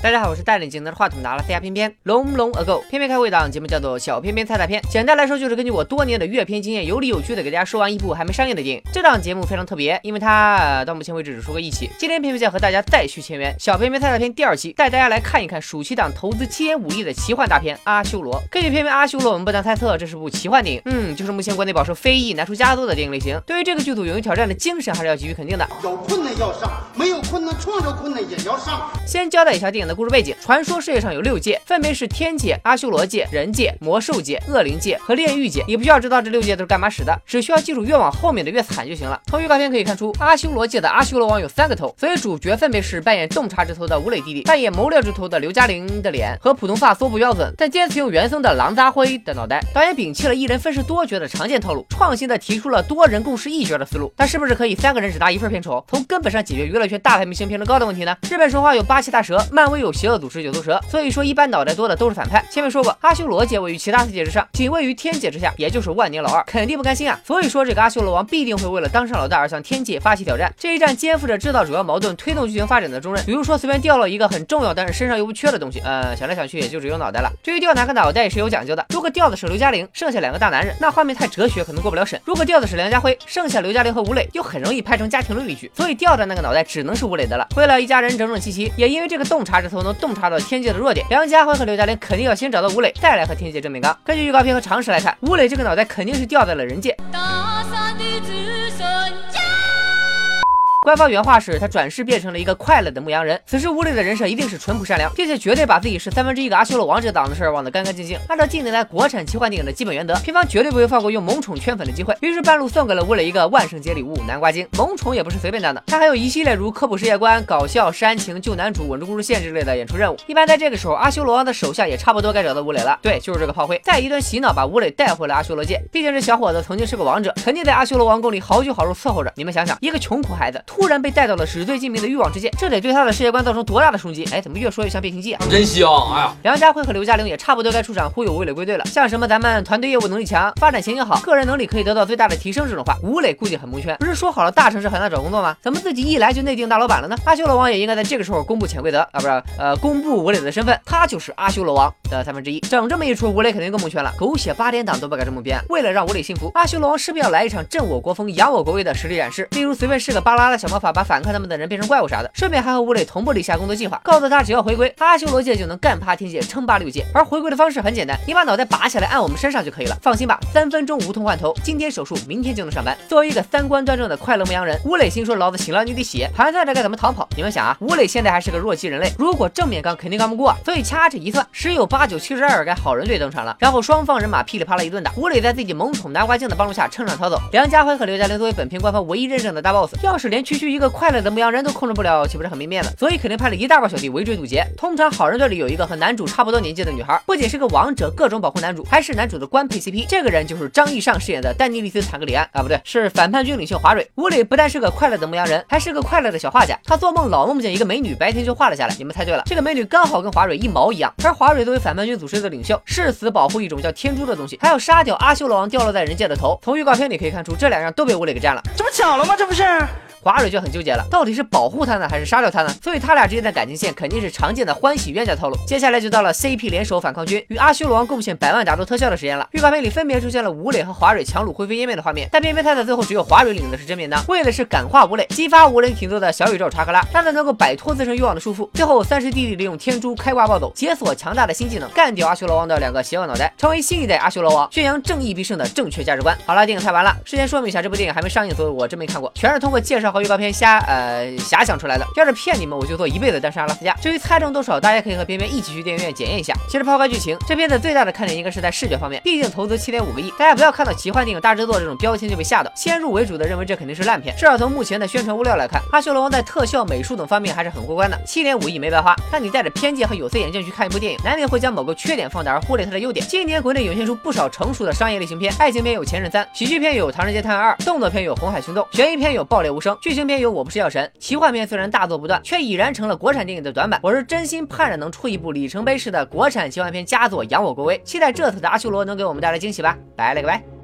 大家好，我是带领技能的话筒拿了 C R 偏偏 Long Long Ago 偏偏开会档节目叫做小偏偏猜猜片，简单来说就是根据我多年的阅片经验，有理有据的给大家说完一部还没上映的电影。这档节目非常特别，因为它到目前为止只出过一期。今天偏偏将和大家再续前缘，小偏偏猜猜片第二期，带大家来看一看暑期档投资七点五亿的奇幻大片《阿修罗》。根据偏偏阿修罗，我们不难猜测这是部奇幻电影，嗯，就是目前国内饱受非议难出佳作的电影类型。对于这个剧组勇于挑战的精神，还是要给予肯定的。有困难要上，没有困难创造困难也要上。先交代一下电影的故事背景，传。说世界上有六界，分别是天界、阿修罗界、人界、魔兽界、恶灵界和炼狱界。你不需要知道这六界都是干嘛使的，只需要记住越往后面的越惨就行了。从预告片可以看出，阿修罗界的阿修罗王有三个头，所以主角分别是扮演洞察之头的吴磊弟弟，扮演谋略之头的刘嘉玲的脸和普通发缩不标准，但坚持用原生的狼扎灰的脑袋。导演摒弃了一人分饰多角的常见套路，创新的提出了多人共饰一角的思路。但是不是可以三个人只拿一份片酬，从根本上解决娱乐圈大牌明星片酬高的问题呢？日本神话有八岐大蛇，漫威有邪恶组织九头蛇，所以说一。般脑袋多的都是反派。前面说过，阿修罗界位于其他世界之上，仅位于天界之下，也就是万年老二，肯定不甘心啊。所以说，这个阿修罗王必定会为了当上老大而向天界发起挑战。这一战肩负着制造主要矛盾、推动剧情发展的重任。比如说，随便掉了一个很重要但是身上又不缺的东西，呃，想来想去也就只有脑袋了。至于掉哪个脑袋也是有讲究的。如果掉的是刘嘉玲，剩下两个大男人，那画面太哲学，可能过不了审。如果掉的是梁家辉，剩下刘嘉玲和吴磊，又很容易拍成家庭伦理剧。所以掉的那个脑袋只能是吴磊的了。为了一家人整整齐齐，也因为这个洞察之头能洞察到天界的弱点，梁家辉和刘嘉玲。肯定要先找到吴磊，再来和天界正面刚。根据预告片和常识来看，吴磊这个脑袋肯定是掉在了人界。官方原话是，他转世变成了一个快乐的牧羊人。此时，吴磊的人设一定是淳朴善良，并且绝对把自己是三分之一个阿修罗王这档子事儿忘得干干净净。按照近年来国产奇幻电影的基本原则，片方绝对不会放过用萌宠圈粉的机会。于是半路送给了吴磊一个万圣节礼物——南瓜精。萌宠也不是随便拿的，他还有一系列如科普世界观、搞笑、煽情、救男主、稳住故事线之类的演出任务。一般在这个时候，阿修罗王的手下也差不多该找到吴磊了。对，就是这个炮灰，再一顿洗脑把吴磊带回了阿修罗界。毕竟这小伙子曾经是个王者，肯定在阿修罗王宫里好酒好肉伺候着。你们想想，一个穷苦孩子突然被带到了纸醉金迷的欲望之界，这得对他的世界观造成多大的冲击？哎，怎么越说越像变形记啊？真香！哎呀，梁家辉和刘嘉玲也差不多该出场忽悠吴磊归队了。像什么咱们团队业务能力强，发展前景好，个人能力可以得到最大的提升这种话，吴磊估计很蒙圈。不是说好了大城市很难找工作吗？怎么自己一来就内定大老板了呢？阿修罗王也应该在这个时候公布潜规则啊，不是，呃，公布吴磊的身份，他就是阿修罗王的三分之一。整这么一出，吴磊肯定更蒙圈了。狗血八点档都不敢这么编。为了让吴磊信服，阿修罗王势必要来一场震我国风、扬我国威的实力展示，例如随便试个巴拉的小 魔法，把反抗他们的人变成怪物啥的。顺便还和吴磊同步了一下工作计划，告诉他只要回归阿修罗界就能干趴天界，称霸六界。而回归的方式很简单，你把脑袋拔下来按我们身上就可以了。放心吧，三分钟无痛换头，今天手术，明天就能上班。作为一个三观端正的快乐牧羊人，吴磊心说老子醒了你得血，盘算着该怎么逃跑。你们想啊，吴磊现在还是个弱鸡人类，如果正面刚肯定刚不过，所以掐指一算，十有八九七十二该好人队登场了。然后双方人马噼里啪啦一顿打，吴磊在自己萌宠南瓜精的帮助下趁场逃走。梁家辉和刘嘉玲作为本片官方唯一认证的大 boss，要是连区区一个快乐的牧羊人都控制不了，岂不是很没面子？所以肯定派了一大帮小弟围追堵截。通常好人队里有一个和男主差不多年纪的女孩，不仅是个王者，各种保护男主，还是男主的官配 CP。这个人就是张艺尚饰演的丹尼利斯坦格里安啊，不对，是反叛军领袖华蕊。吴磊不但是个快乐的牧羊人，还是个快乐的小画家。他做梦老梦见一个美女，白天就画了下来。你们猜对了，这个美女刚好跟华蕊一毛一样。而华蕊作为反叛军组织的领袖，誓死保护一种叫天珠的东西，还要杀掉阿修罗王掉落在人界的头。从预告片里可以看出，这两样都被吴磊给占了。这不巧了吗？这不是。华蕊就很纠结了，到底是保护他呢，还是杀掉他呢？所以他俩之间的感情线肯定是常见的欢喜冤家套路。接下来就到了 CP 联手反抗军与阿修罗王贡献百万打斗特效的时间了。预告片里分别出现了吴磊和华蕊强撸灰飞烟灭的画面，但偏偏他的最后只有华蕊领的是真面当，为的是感化吴磊，激发吴磊挺多的小宇宙查克拉，让他能够摆脱自身欲望的束缚。最后三师弟弟利用天珠开挂暴走，解锁强大的新技能，干掉阿修罗王的两个邪恶脑袋，成为新一代阿修罗王，宣扬正义必胜的正确价值观。好了，电影拍完了，事先说明一下，这部电影还没上映，所以我真没看过，全是通过介绍和预告片瞎。呃，遐想出来的。要是骗你们，我就做一辈子单身阿拉斯加。至于猜中多少，大家可以和边边一起去电影院检验一下。其实抛开剧情，这片子最大的看点应该是在视觉方面，毕竟投资七点五个亿。大家不要看到奇幻电影大制作这种标签就被吓到，先入为主的认为这肯定是烂片。至少从目前的宣传物料来看，阿修罗王在特效、美术等方面还是很过关的。七点五亿没白花。但你带着偏见和有色眼镜去看一部电影，难免会将某个缺点放大而忽略它的优点。今年国内涌现出不少成熟的商业类型片，爱情片有《前任三》，喜剧片有《唐人街探案二》，动作片有《红海行动》，悬疑片有《爆裂无声》，剧情片有《我不是药神》，奇幻片。虽然大作不断，却已然成了国产电影的短板。我是真心盼着能出一部里程碑式的国产奇幻片佳作，扬我国威。期待这次的阿修罗能给我们带来惊喜吧！拜了个拜。